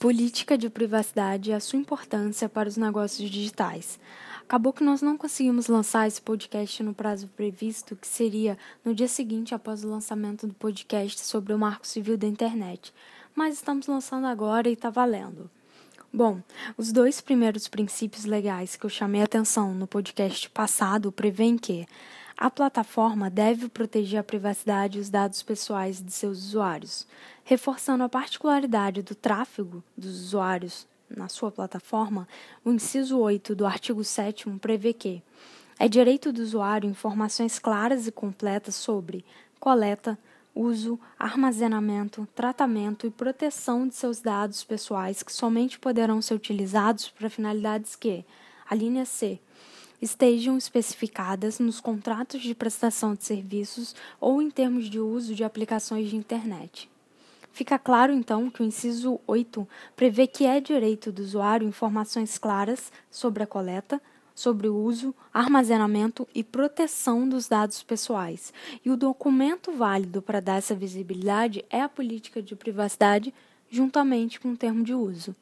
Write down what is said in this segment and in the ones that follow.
Política de privacidade e a sua importância para os negócios digitais. Acabou que nós não conseguimos lançar esse podcast no prazo previsto, que seria no dia seguinte após o lançamento do podcast sobre o Marco Civil da Internet. Mas estamos lançando agora e está valendo. Bom, os dois primeiros princípios legais que eu chamei atenção no podcast passado prevêem que a plataforma deve proteger a privacidade e os dados pessoais de seus usuários, reforçando a particularidade do tráfego dos usuários na sua plataforma. O inciso 8 do artigo 7 prevê que é direito do usuário informações claras e completas sobre coleta, uso, armazenamento, tratamento e proteção de seus dados pessoais que somente poderão ser utilizados para finalidades que, a linha C, estejam especificadas nos contratos de prestação de serviços ou em termos de uso de aplicações de internet. Fica claro, então, que o inciso 8 prevê que é direito do usuário informações claras sobre a coleta, sobre o uso, armazenamento e proteção dos dados pessoais. E o documento válido para dar essa visibilidade é a política de privacidade, juntamente com o termo de uso.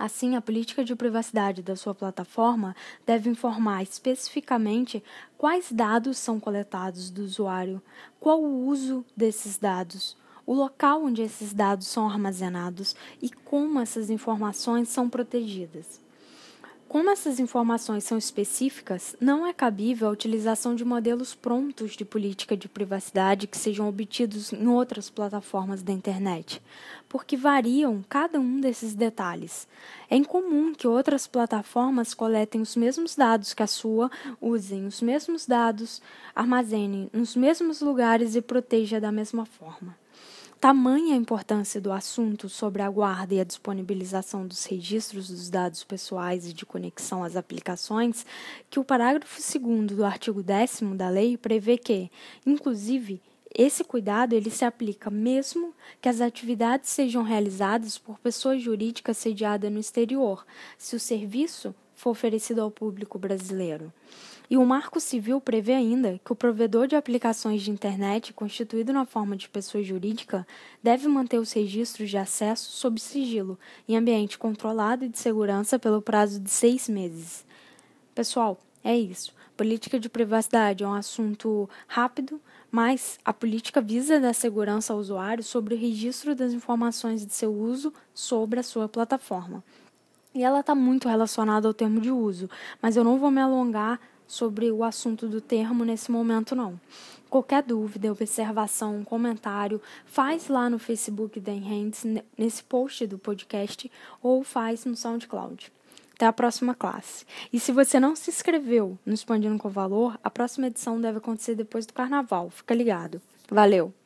Assim, a política de privacidade da sua plataforma deve informar especificamente quais dados são coletados do usuário, qual o uso desses dados, o local onde esses dados são armazenados e como essas informações são protegidas. Como essas informações são específicas, não é cabível a utilização de modelos prontos de política de privacidade que sejam obtidos em outras plataformas da internet, porque variam cada um desses detalhes. É incomum que outras plataformas coletem os mesmos dados que a sua, usem os mesmos dados, armazenem nos mesmos lugares e protejam da mesma forma. Tamanha a importância do assunto sobre a guarda e a disponibilização dos registros dos dados pessoais e de conexão às aplicações, que o parágrafo 2 do artigo 10 da lei prevê que, inclusive, esse cuidado ele se aplica mesmo que as atividades sejam realizadas por pessoa jurídica sediada no exterior, se o serviço for oferecido ao público brasileiro. E o Marco Civil prevê ainda que o provedor de aplicações de internet constituído na forma de pessoa jurídica deve manter os registros de acesso sob sigilo, em ambiente controlado e de segurança pelo prazo de seis meses. Pessoal, é isso. Política de privacidade é um assunto rápido, mas a política visa dar segurança ao usuário sobre o registro das informações de seu uso sobre a sua plataforma. E ela está muito relacionada ao termo de uso, mas eu não vou me alongar sobre o assunto do termo nesse momento, não. Qualquer dúvida, observação, comentário, faz lá no Facebook da Enhands, nesse post do podcast, ou faz no SoundCloud. Até a próxima classe. E se você não se inscreveu no Expandindo com Valor, a próxima edição deve acontecer depois do carnaval. Fica ligado. Valeu!